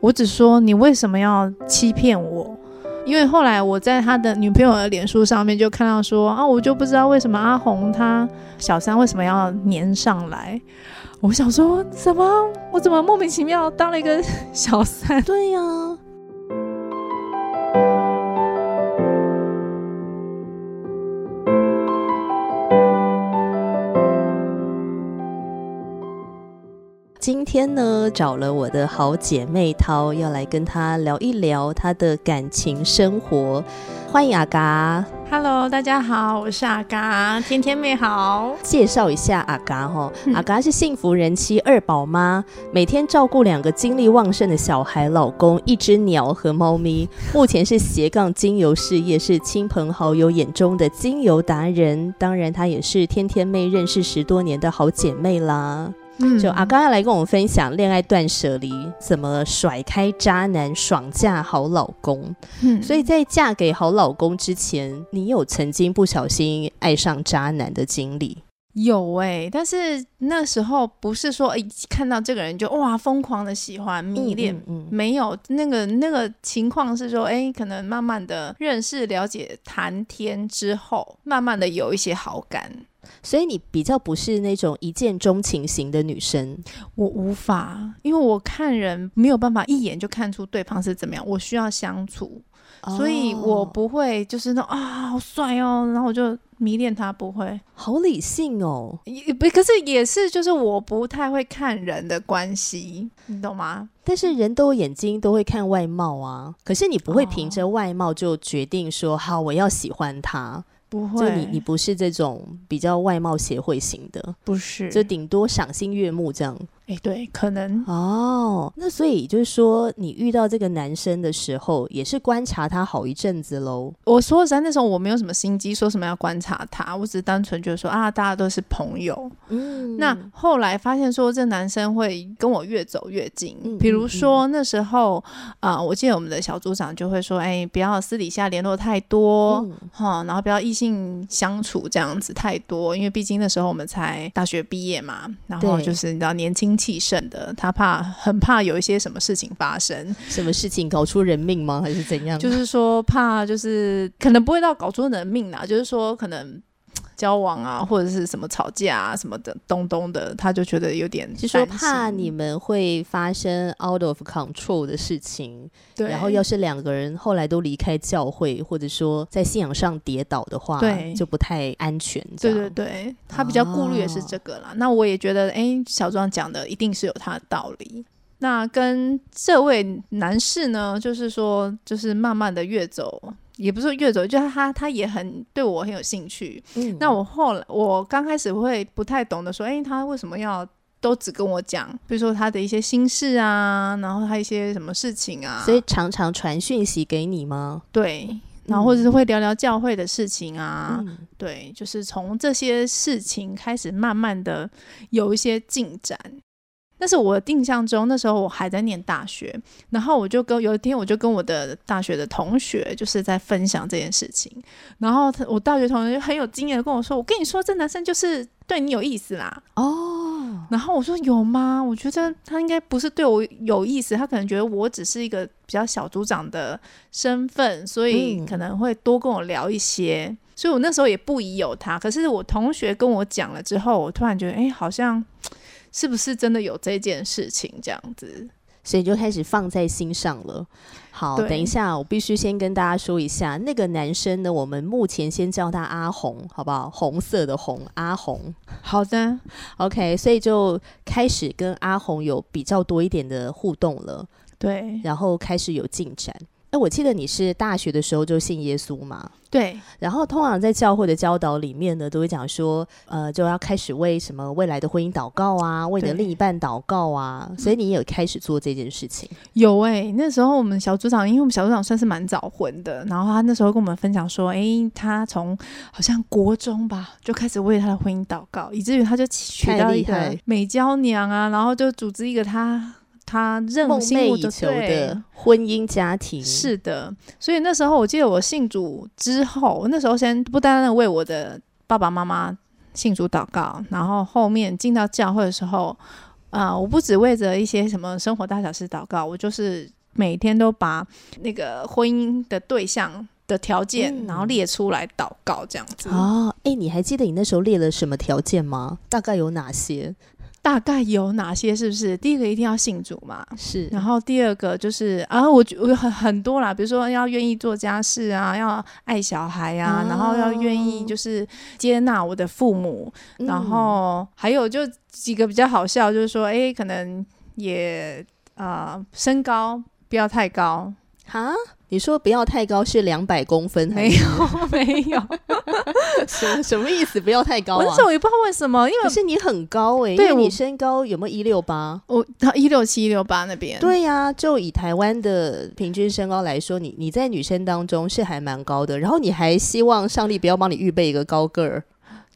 我只说你为什么要欺骗我？因为后来我在他的女朋友的脸书上面就看到说啊，我就不知道为什么阿红他小三为什么要粘上来。我想说什么？我怎么莫名其妙当了一个 小三？对呀。今天呢，找了我的好姐妹涛，要来跟她聊一聊她的感情生活。欢迎阿嘎，Hello，大家好，我是阿嘎，天天妹好。介绍一下阿嘎哈，阿嘎是幸福人妻二宝妈，每天照顾两个精力旺盛的小孩、老公、一只鸟和猫咪。目前是斜杠精油事业，是亲朋好友眼中的精油达人。当然，她也是天天妹认识十多年的好姐妹啦。就阿刚要来跟我们分享恋爱断舍离，怎么甩开渣男，爽嫁好老公。嗯，所以在嫁给好老公之前，你有曾经不小心爱上渣男的经历？有哎，但是那时候不是说一看到这个人就哇疯狂的喜欢迷恋，没有那个那个情况是说，哎，可能慢慢的认识、了解、谈天之后，慢慢的有一些好感。所以你比较不是那种一见钟情型的女生，我无法，因为我看人没有办法一眼就看出对方是怎么样，我需要相处，所以我不会就是那啊好帅哦，然后我就迷恋他，不会，好理性哦，也不，可是也是就是我不太会看人的关系，你懂吗？但是人都有眼睛，都会看外貌啊，可是你不会凭着外貌就决定说好我要喜欢他。不会，就你你不是这种比较外貌协会型的，不是，就顶多赏心悦目这样。哎，对，可能哦。那所以就是说，你遇到这个男生的时候，也是观察他好一阵子喽。我说实在，那时候我没有什么心机，说什么要观察他，我只是单纯就是说啊，大家都是朋友。嗯。那后来发现说，这男生会跟我越走越近。嗯。比如说那时候啊，我记得我们的小组长就会说，哎，不要私底下联络太多，哈，然后不要异性相处这样子太多，因为毕竟那时候我们才大学毕业嘛，然后就是你知道年轻。气盛的，他怕很怕有一些什么事情发生，什么事情搞出人命吗？还是怎样？就是说怕，就是可能不会到搞出人命啦，就是说可能。交往啊，或者是什么吵架啊，什么的东东的，他就觉得有点，就说怕你们会发生 out of control 的事情。对，然后要是两个人后来都离开教会，或者说在信仰上跌倒的话，对，就不太安全。对对对，他比较顾虑的是这个啦。那我也觉得，哎，小庄讲的一定是有他的道理。那跟这位男士呢，就是说，就是慢慢的越走。也不是越走，就是他他也很对我很有兴趣。嗯，那我后来我刚开始会不太懂得说，哎，他为什么要都只跟我讲，比如说他的一些心事啊，然后他一些什么事情啊，所以常常传讯息给你吗？对，然后或者是会聊聊教会的事情啊，对，就是从这些事情开始慢慢的有一些进展。但是我印象中，那时候我还在念大学，然后我就跟有一天我就跟我的大学的同学就是在分享这件事情，然后他我大学同学就很有经验的跟我说：“我跟你说，这男生就是对你有意思啦。”哦，然后我说：“有吗？我觉得他应该不是对我有意思，他可能觉得我只是一个比较小组长的身份，所以可能会多跟我聊一些。所以我那时候也不疑有他。可是我同学跟我讲了之后，我突然觉得，哎，好像。”是不是真的有这件事情这样子，所以就开始放在心上了。好，等一下，我必须先跟大家说一下，那个男生呢，我们目前先叫他阿红，好不好？红色的红，阿红。好的，OK，所以就开始跟阿红有比较多一点的互动了。对，然后开始有进展。哎，我记得你是大学的时候就信耶稣嘛？对。然后通常在教会的教导里面呢，都会讲说，呃，就要开始为什么未来的婚姻祷告啊，为你的另一半祷告啊。所以你也开始做这件事情。有哎，那时候我们小组长，因为我们小组长算是蛮早婚的，然后他那时候跟我们分享说，哎，他从好像国中吧就开始为他的婚姻祷告，以至于他就娶到一个美娇娘啊，然后就组织一个他。他梦寐以求的婚姻家庭是的，所以那时候我记得我信主之后，那时候先不单单为我的爸爸妈妈信主祷告，然后后面进到教会的时候，啊，我不只为着一些什么生活大小事祷告，我就是每天都把那个婚姻的对象的条件，然后列出来祷告这样子。哦，哎，你还记得你那时候列了什么条件吗？大概有哪些？大概有哪些？是不是？第一个一定要信主嘛，是。然后第二个就是啊，我我很很多啦，比如说要愿意做家事啊，要爱小孩啊，然后要愿意就是接纳我的父母，然后还有就几个比较好笑，就是说，哎，可能也啊，身高不要太高哈。你说不要太高是两百公分？没有 没有，什什么意思？不要太高啊！那时候也不知道为什么，因为是你很高哎，对你身高有没有一六八？我一六七一六八那边。对呀，就以台湾的平均身高来说，你你在女生当中是还蛮高的，然后你还希望上帝不要帮你预备一个高个儿。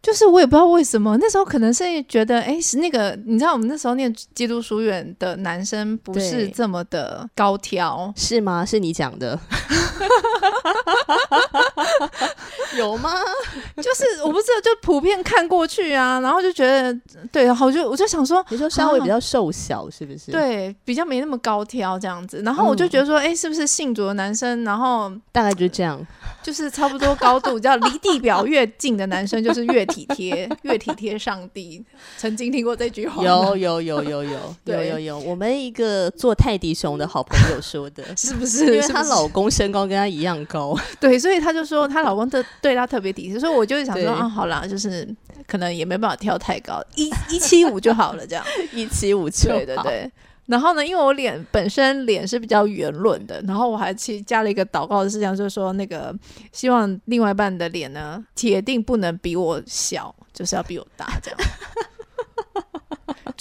就是我也不知道为什么，那时候可能是觉得，哎，是那个你知道，我们那时候念基督书院的男生不是这么的高挑，是吗？是你讲的，有吗？就是我不知道，就普遍看过去啊，然后就觉得，对，然后就我就想说，你说稍微比较瘦小是不是？对，比较没那么高挑这样子，然后我就觉得说，哎，是不是信主的男生，然后大概就这样，就是差不多高度，叫离地表越近的男生就是越。体贴，越体贴上帝。曾经听过这句话，有有有有有，有，有 有。我们一个做泰迪熊的好朋友说的，是不是？因为她老公身高跟她一样高，对。所以她就说她老公特对她特别体贴，所以我就是想说啊，好啦，就是可能也没办法跳太高，一一七五就好了。这样一七五，对对对。然后呢，因为我脸本身脸是比较圆润的，然后我还去加了一个祷告的事项，就是说那个希望另外一半的脸呢，铁定不能比我小，就是要比我大，这样。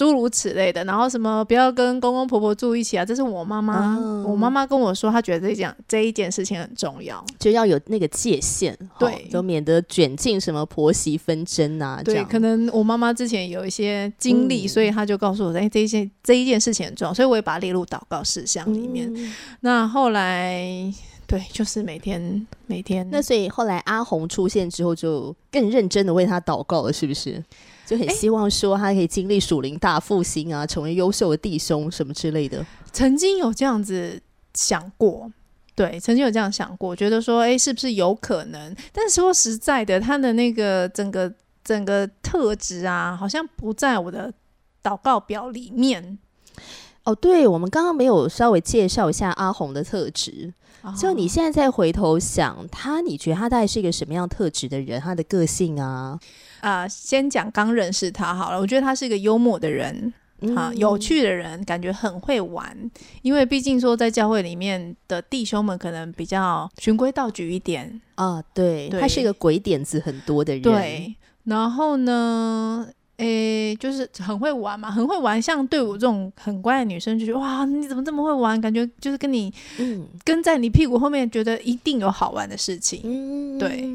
诸如此类的，然后什么不要跟公公婆婆住一起啊？这是我妈妈，我妈妈跟我说，她觉得这件这一件事情很重要，就要有那个界限，对，就免得卷进什么婆媳纷争啊。对，可能我妈妈之前有一些经历，所以她就告诉我，哎，这一件这一件事情很重要，所以我也把它列入祷告事项里面。那后来，对，就是每天每天，那所以后来阿红出现之后，就更认真的为他祷告了，是不是？就很希望说他可以经历属灵大复兴啊，成为优秀的弟兄什么之类的。曾经有这样子想过，对，曾经有这样想过，觉得说，哎，是不是有可能？但说实在的，他的那个整个整个特质啊，好像不在我的祷告表里面。哦，对，我们刚刚没有稍微介绍一下阿红的特质。就你现在再回头想他，你觉得他大概是一个什么样特质的人？他的个性啊？啊，先讲刚认识他好了。我觉得他是一个幽默的人，啊，有趣的人，感觉很会玩。因为毕竟说在教会里面的弟兄们可能比较循规蹈矩一点啊。对，他是一个鬼点子很多的人。对，然后呢，诶，就是很会玩嘛，很会玩。像对我这种很乖的女生，就觉得哇，你怎么这么会玩？感觉就是跟你跟在你屁股后面，觉得一定有好玩的事情。嗯，对。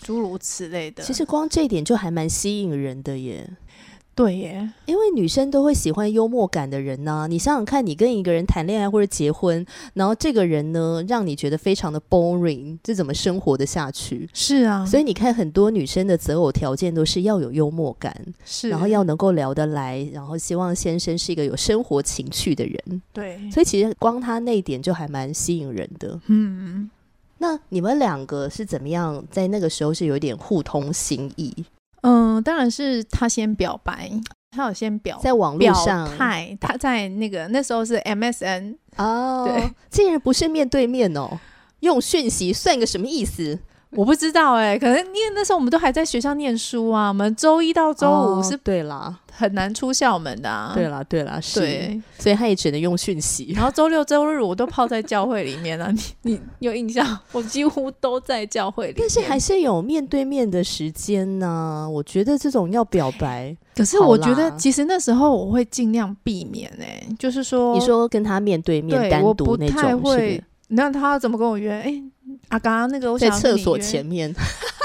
诸如此类的，其实光这一点就还蛮吸引人的耶。对耶，因为女生都会喜欢幽默感的人呢。你想想看，你跟一个人谈恋爱或者结婚，然后这个人呢让你觉得非常的 boring，这怎么生活的下去？是啊，所以你看，很多女生的择偶条件都是要有幽默感，是，然后要能够聊得来，然后希望先生是一个有生活情趣的人。对，所以其实光他那一点就还蛮吸引人的。嗯。那你们两个是怎么样在那个时候是有点互通心意？嗯，当然是他先表白，他有先表在网络上嗨，他在那个那时候是 MSN 哦，对，竟然不是面对面哦，用讯息算个什么意思？我不知道哎，可能因为那时候我们都还在学校念书啊，我们周一到周五是对啦，很难出校门的。对啦，对啦，是，所以他也只能用讯息。然后周六周日我都泡在教会里面了，你你有印象？我几乎都在教会里，但是还是有面对面的时间呢。我觉得这种要表白，可是我觉得其实那时候我会尽量避免哎，就是说你说跟他面对面单独那种，会。那他怎么跟我约？哎。啊，刚刚那个我在厕所前面，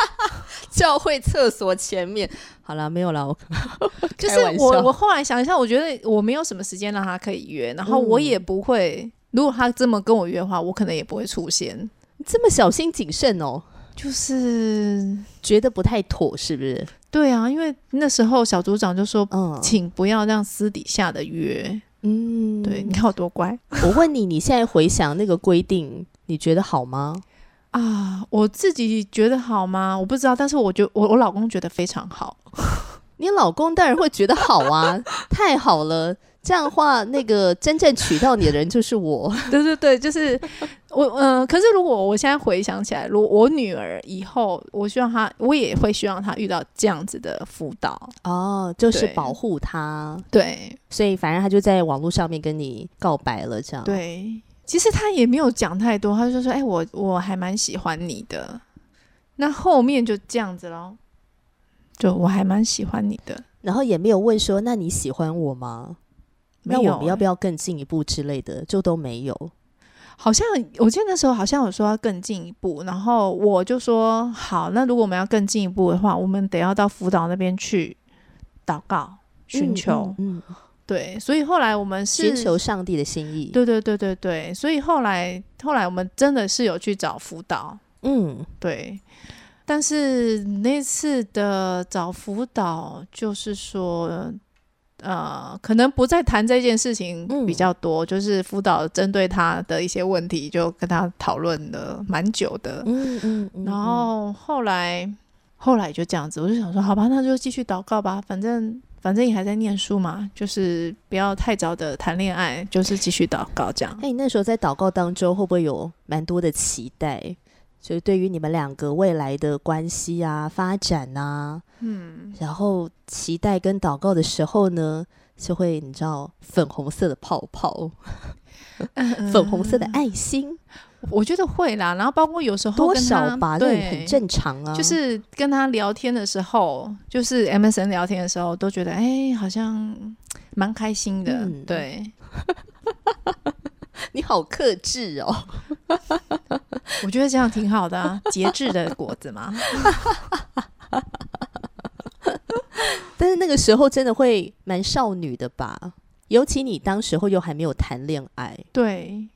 教会厕所前面。好了，没有了。我 就是我，我后来想一下，我觉得我没有什么时间让他可以约，然后我也不会。如果他这么跟我约的话，我可能也不会出现。这么小心谨慎哦。就是觉得不太妥，是不是？对啊，因为那时候小组长就说，嗯请不要让私底下的约。嗯，对，你看我多乖我问你，你现在回想那个规定，你觉得好吗？啊！我自己觉得好吗？我不知道，但是我觉我我老公觉得非常好。你老公当然会觉得好啊，太好了。这样的话，那个真正娶到你的人就是我。对对对，就是我，呃，可是如果我现在回想起来，如果我女儿以后，我希望她，我也会希望她遇到这样子的辅导。哦，就是保护她，对所以反正她就在网络上面跟你告白了，这样。，对，其实他也没有讲太多，他就说：“哎、我我还蛮喜欢你的。”那后面就这样子咯，就我还蛮喜欢你的。然后也没有问说，那你喜欢我吗？那我们要不要更进一步之类的，就都没有。好像我记得那时候好像有说要更进一步，然后我就说好，那如果我们要更进一步的话，我们得要到辅导那边去祷告、寻求。嗯，嗯对，所以后来我们嗯是寻求上帝的心意。，对对对对对，所以后来后来我们真的是有去找辅导，嗯，对。但是那次的找辅导，就是说，呃，可能不再谈这件事情嗯比较多，就是辅导针对他的一些问题，就跟他讨论了蛮久的。嗯嗯嗯，然后后来后来就这样子，我就想说，好吧，那就继续祷告吧，反正反正你还在念书嘛，就是不要太早的谈恋爱，就是继续祷告这样。哎，你那时候在祷告当中，会不会有蛮多的期待？就是对于你们两个未来的关系啊、发展啊，嗯，然后期待跟祷告的时候呢，就会你知道粉红色的泡泡、粉红色的爱心，我觉得会啦，然后包括有时候多少吧，这对，很正常啊。就是跟他聊天的时候，就是 MSN 聊天的时候，都觉得哎、好像蛮开心的。嗯对，你好克制哦。我觉得这样挺好的啊，节制的果子嘛。但是那个时候真的会蛮少女的吧？尤其你当时候又还没有谈恋爱，对，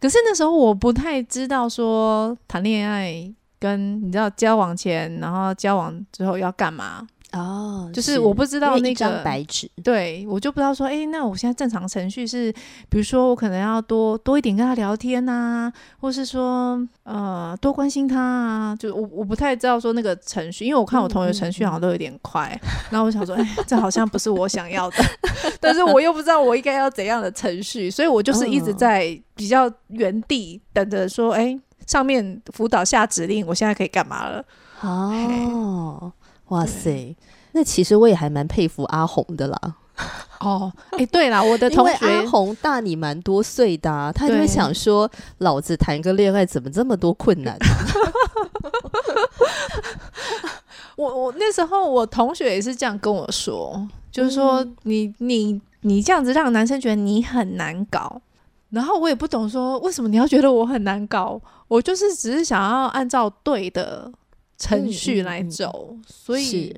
可是那时候我不太知道说谈恋爱跟你知道交往前，然后交往之后要干嘛。哦就是我不知道那个白纸，对我就不知道说，哎，那我现在正常程序是，比如说我可能要多多一点跟他聊天呐、或是说呃多关心他啊，就我我不太知道说那个程序，因为我看我同学程序好像都有点快，然后我想说，哎，这好像不是我想要的，但是我又不知道我应该要怎样的程序，所以我就是一直嗯。在比较原地等着说，哎，上面辅导下指令，我现在可以干嘛了？哦，哇塞！那其实我也还蛮佩服阿红的啦，哦，哎，对啦，我的 同学阿红大你蛮多岁的、啊，他就会想说，老子谈个恋爱怎么这么多困难、啊？我我那时候我同学也是这样跟我说，就是说嗯你你你这样子让男生觉得你很难搞，然后我也不懂说为什么你要觉得我很难搞，我就是只是想要按照对的程序来走，所以，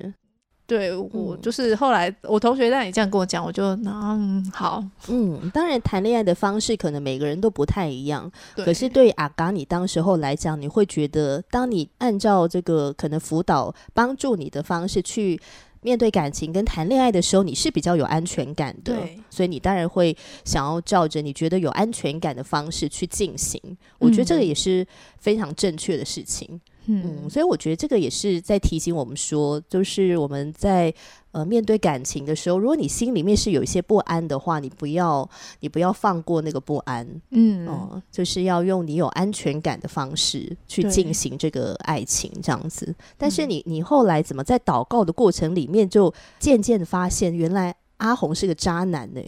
对我嗯。就是后来我同学让你这样跟我讲，我就嗯好，嗯，当然谈恋爱的方式可能每个人都不太一样，可是对阿嘎你当时候来讲，你会觉得，当你按照这个可能辅导帮助你的方式去面对感情跟谈恋爱的时候，你是比较有安全感的，所以你当然会想要照着你觉得有安全感的方式去进行。我觉得这个嗯也是非常正确的事情。嗯，嗯所以我觉得这个也是在提醒我们说，就是我们在呃面对感情的时候，如果你心里面是有一些不安的话，你不要你不要放过那个不安，嗯哦、就是要用你有安全感的方式去进行这个爱情，这样子。但是嗯你你后来怎么在祷告的过程里面，就渐渐发现，原来阿红是个渣男呢、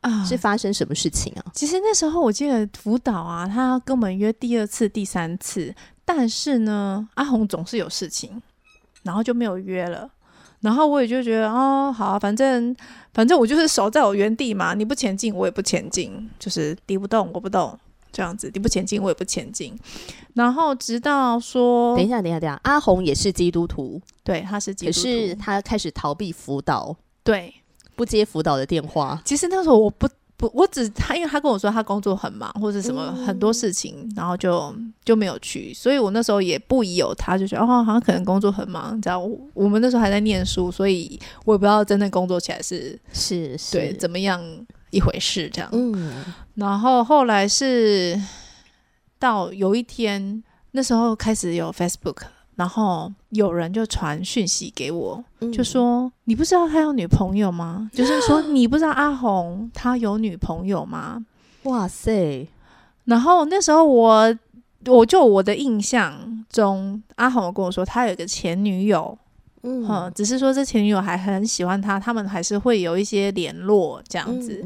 啊是发生什么事情啊？其实那时候我记得辅导啊，他跟我们约第二次、第三次，但是呢，阿红总是有事情，然后就没有约了。然后我也就觉得哦，好啊、反正反正我就是守在我原地嘛，你不前进，我也不前进，就是敌不动我不动这样子，你不前进我也不前进。然后直到说等一，下，等一下，等一下，阿红也是基督徒，对，他是基可督徒，是他开始逃避辅导，对。不接辅导的电话。其实那时候我不不，我只他，因为他跟我说他工作很忙或者什么很多事情，然后就就没有去，所以我那时候也不疑有他，就觉得哦，好像可能工作很忙，这样。我们那时候还在念书，所以我也不知道真正工作起来是是对怎么样一回事这样。嗯，然后后来是到有一天，那时候开始有 Facebook。然后有人就传讯息给我，就说：“你不知道他有女朋友吗？”就是说，你不知道阿红他有女朋友吗？哇塞！然后那时候我，我就我的印象中，阿红跟我说他有一个前女友，嗯，只是说这前女友还很喜欢他，他们还是会有一些联络这样子。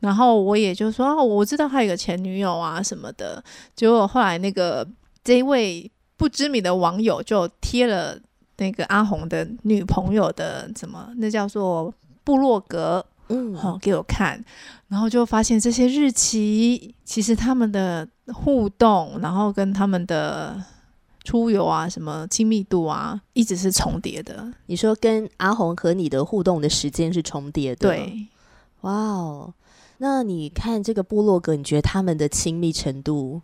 然后我也就说：“哦，我知道他有个前女友啊什么的。”结果后来那个这一位。不知名的网友就贴了那个阿红的女朋友的什么，那叫做部落格，嗯，好给我看，然后就发现这些日期其实他们的互动，然后跟他们的出游啊，什么亲密度啊，一直是重叠的。你说跟阿红和你的互动的时间是重叠的？对，哇哦，那你看这个部落格，你觉得他们的亲密程度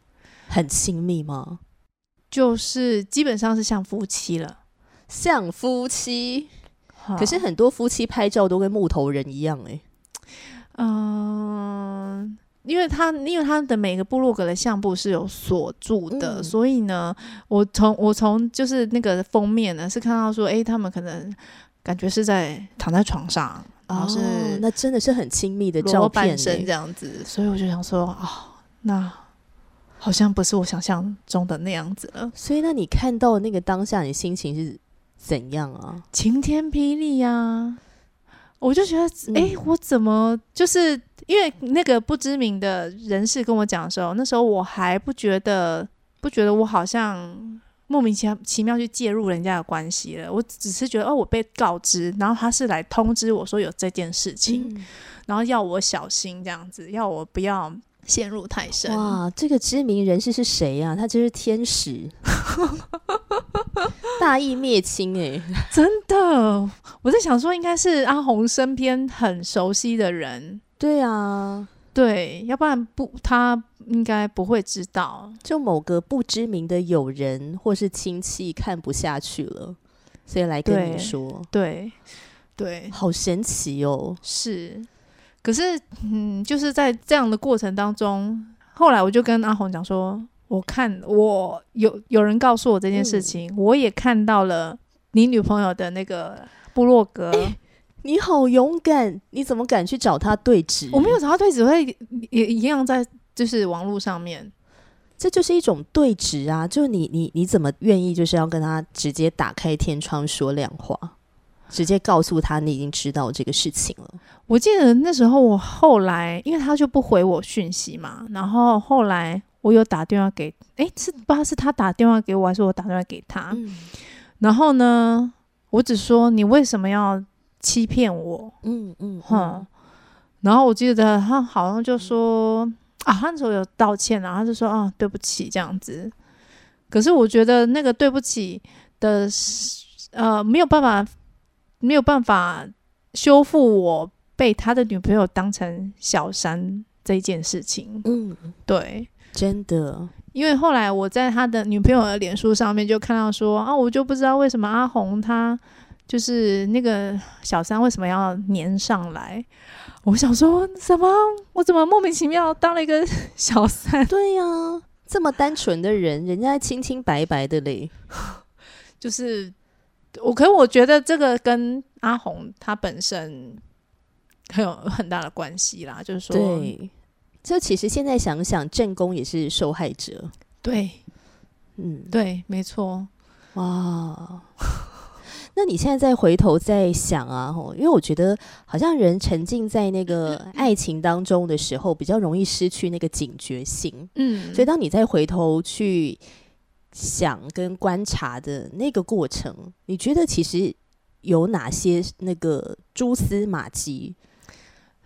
很亲密吗？就是基本上是像夫妻了，像夫妻。可是很多夫妻拍照都跟木头人一样哎。嗯，因为他因为他的每个部落格的相簿是有锁住的，所以呢，我从我从就是那个封面呢是看到说，哎，他们可能感觉是在躺在床上，然后是那真的是很亲密的照片这样子，所以我就想说，哦，那。好像不是我想象中的那样子了，所以那你看到那个当下，你心情是怎样啊？晴天霹雳呀！我就觉得，哎，我怎么就是因为那个不知名的人士跟我讲的时候，那时候我还不觉得，不觉得我好像莫名其妙奇妙去介入人家的关系了。我只是觉得，哦，我被告知，然后他是来通知我说有这件事情，然后要我小心这样子，要我不要。陷入太深哇！这个知名人士是谁呀？他就是天使，大义灭亲哎！真的，我在想说，应该是阿红身边很熟悉的人。对啊，对，要不然不，他应该不会知道。就某个不知名的友人或是亲戚看不下去了，所以来跟你说。对对，好神奇哦！是。可是，嗯，就是在这样的过程当中，后来我就跟阿红讲说，我看我有有人告诉我这件事情，我也看到了你女朋友的那个部落格。你好勇敢，你怎么敢去找他对质？我没有找他对质，会也一样在就是网络上面，这就是一种对质啊！就是你你你怎么愿意就是要跟他直接打开天窗说亮话？直接告诉他你已经知道这个事情了。我记得那时候我后来，因为他就不回我讯息嘛，然后后来我有打电话给，哎，是不知道是他打电话给我，还是我打电话给他。然后呢，我只说你为什么要欺骗我？嗯嗯哼。然后我记得他好像就说啊，那时候有道歉然后他就说啊，对不起这样子。可是我觉得那个对不起的，呃，没有办法。没有办法修复我被他的女朋友当成小三这件事情。嗯，对，真的，因为后来我在他的女朋友的脸书上面就看到说啊，我就不知道为什么阿红他就是那个小三为什么要粘上来。我想说什么？我怎么莫名其妙当了一个小三？对呀，这么单纯的人，人家清清白白的嘞，就是。我可我觉得这个跟阿红她本身很有很大的关系啦，就是说，对，这其实现在想想，正宫也是受害者，对，嗯，对，没错，哇，那你现在再回头再想啊，因为我觉得好像人沉浸在那个爱情当中的时候，比较容易失去那个警觉性，嗯，所以当你再回头去。想跟观察的那个过程，你觉得其实有哪些那个蛛丝马迹？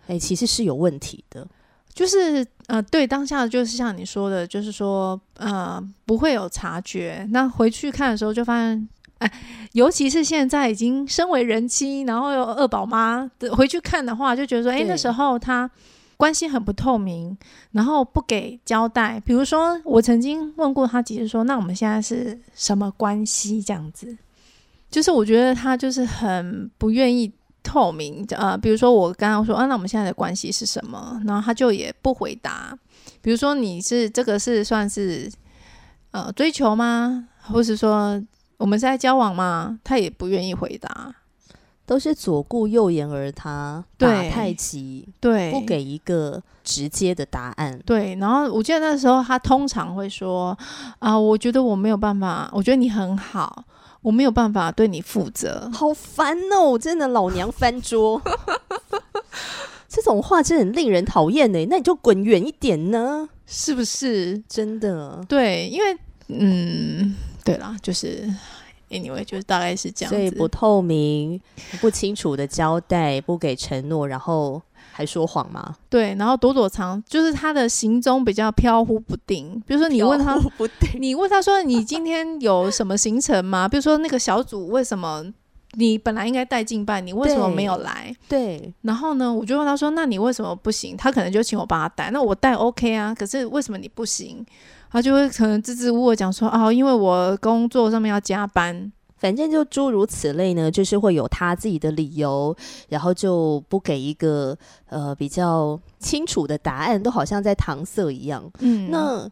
哎，其实是有问题的。就是呃，对当下就是像你说的，就是说呃，不会有察觉。那回去看的时候就发现，哎，尤其是现在已经身为人妻，然后又二宝妈，回去看的话，就觉得说，哎，那时候他关系很不透明，然后不给交代。比如说，我曾经问过他几次，说：“那我们现在是什么关系？”这样子，就是我觉得他就是很不愿意透明。呃，比如说我刚刚说：“啊，那我们现在的关系是什么？”然后他就也不回答。比如说，你是这个是算是呃追求吗？或是说我们是在交往吗？他也不愿意回答。都是左顾右言而他，打太极，对，不给一个直接的答案。对，然后我记得那时候他通常会说：“啊，我觉得我没有办法，我觉得你很好，我没有办法对你负责。”好烦哦！真的老娘翻桌，这种话真的很令人讨厌呢。那你就滚远一点呢，是不是？真的，对，因为嗯，对啦，就是。Anyway，就是大概是这样，所以不透明、不清楚的交代，不给承诺，然后还说谎吗？对，然后躲躲藏，就是他的行踪比较飘忽不定。比如说，你问他，你问他说：“你今天有什么行程吗？”比如说，那个小组为什么你本来应该带进办，你为什么没有来？对。然后呢，我就问他说：“那你为什么不行？”他可能就请我帮他带，那我带 OK 啊。可是为什么你不行？他就会可能支支吾吾讲说啊，因为我工作上面要加班，反正就诸如此类呢，就是会有他自己的理由，然后就不给一个呃比较清楚的答案，都好像在搪塞一样。嗯，那。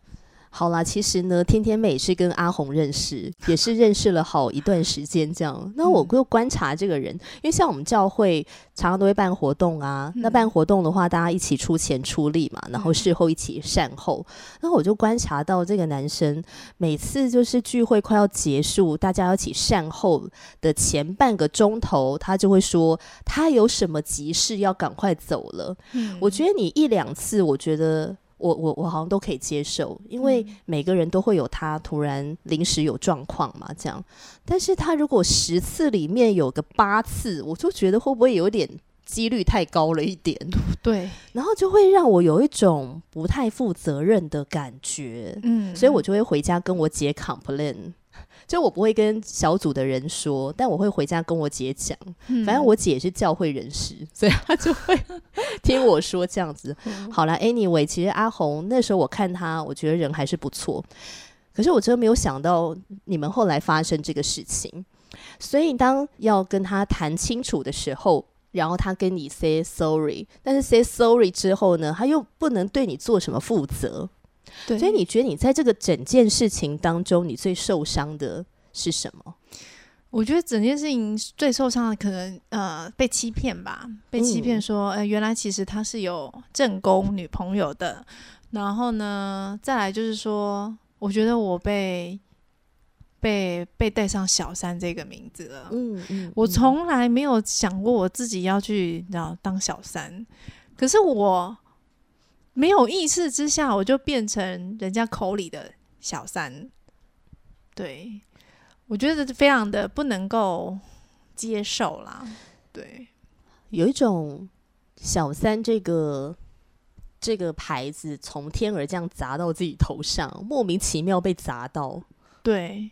好啦，其实呢，天天美是跟阿红认识，也是认识了好一段时间这样。那我就观察这个人，因为像我们教会常常都会办活动啊，那办活动的话，大家一起出钱出力嘛，然后事后一起善后。那我就观察到这个男生，每次就是聚会快要结束，大家要一起善后的前半个钟头，他就会说他有什么急事要赶快走了。我觉得你一两次，我觉得。我我我好像都可以接受，因为每个人都会有他突然临时有状况嘛，这样。但是他如果十次里面有个八次，我就觉得会不会有点几率太高了一点？对，然后就会让我有一种不太负责任的感觉。嗯，所以我就会回家跟我姐 complain。就我不会跟小组的人说，但我会回家跟我姐讲。反正我姐是教会人士，所以她就会 听我说这样子。好了，Anyway，其实阿红那时候我看她，我觉得人还是不错。可是我真的没有想到你们后来发生这个事情。所以当要跟他谈清楚的时候，然后他跟你 say sorry，但是 say sorry 之后呢，他又不能对你做什么负责。对，所以你觉得你在这个整件事情当中，你最受伤的是什么？我觉得整件事情最受伤的可能呃被欺骗吧，被欺骗说，呃原来其实他是有正宫女朋友的，然后呢再来就是说，我觉得我被被被带上小三这个名字了，嗯嗯，我从来没有想过我自己要去然后当小三，可是我。没有意识之下，我就变成人家口里的小三。对，我觉得非常的不能够接受啦。对，有一种小三这个这个牌子从天而降砸到自己头上，莫名其妙被砸到。对。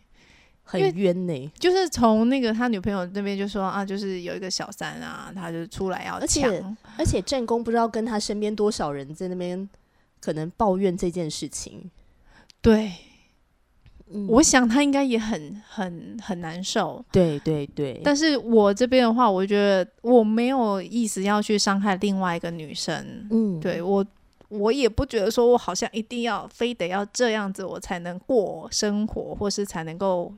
很冤呢，就是从那个他女朋友那边就说啊，就是有一个小三啊，他就出来要抢，而且正宫不知道跟他身边多少人在那边可能抱怨这件事情。对，我想他应该也很很很难受。对对对，但是我这边的话，我觉得我没有意思要去伤害另外一个女生。嗯，对我我也不觉得说我好像一定要非得要这样子我才能过生活，或是才能够。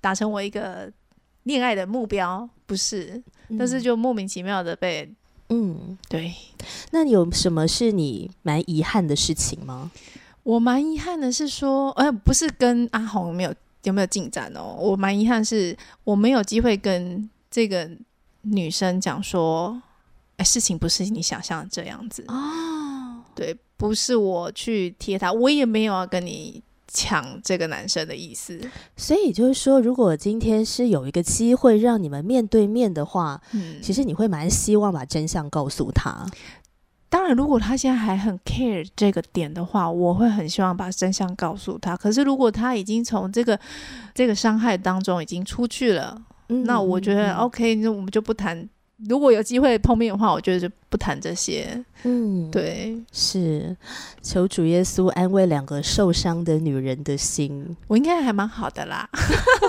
达成我一个恋爱的目标，不是，但是就莫名其妙的被，嗯，对。那有什么是你蛮遗憾的事情吗？我蛮遗憾的是说，哎，不是跟阿红没有有没有进展哦。我蛮遗憾是我没有机会跟这个女生讲说，哎，事情不是你想象这样子哦。对，不是我去贴他，我也没有要跟你。抢这个男生的意思，所以就是说，如果今天是有一个机会让你们面对面的话，嗯，其实你会蛮希望把真相告诉他。当然，如果他现在还很 care 这个点的话，我会很希望把真相告诉他。可是，如果他已经从这个这个伤害当中已经出去了，那我觉得 OK，那我们就不谈如果有机会碰面的话，我觉得就不谈这些。嗯，对，是求主耶稣安慰两个受伤的女人的心。我应该还蛮好的啦。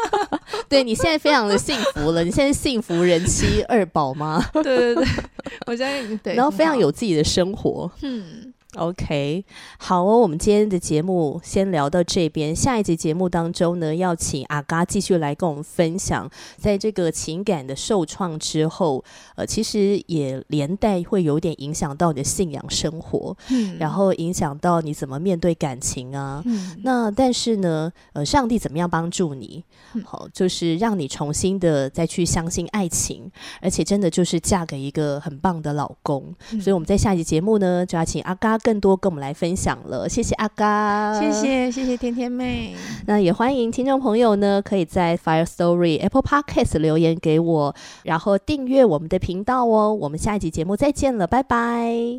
对你现在非常的幸福了，你现在幸福人妻二宝吗？对对对，我现在对，然后非常有自己的生活。嗯。OK，好哦，我们今天的节目先聊到这边。下一集节目当中呢，要请阿嘎继续来跟我们分享，在这个情感的受创之后，呃，其实也连带会有点影响到你的信仰生活，嗯，然后影响到你怎么面对感情啊。嗯，那但是呢，呃，上帝怎么样帮助你？好，就是让你重新的再去相信爱情，而且真的就是嫁给一个很棒的老公。所以我们在下一集节目呢，就要请阿嘎。更多跟我们来分享了，谢谢阿嘎，谢谢谢谢甜甜妹。那也欢迎听众朋友呢，可以在 Fire Story Apple Podcast 留言给我，然后订阅我们的频道哦。我们下一集节目再见了，拜拜。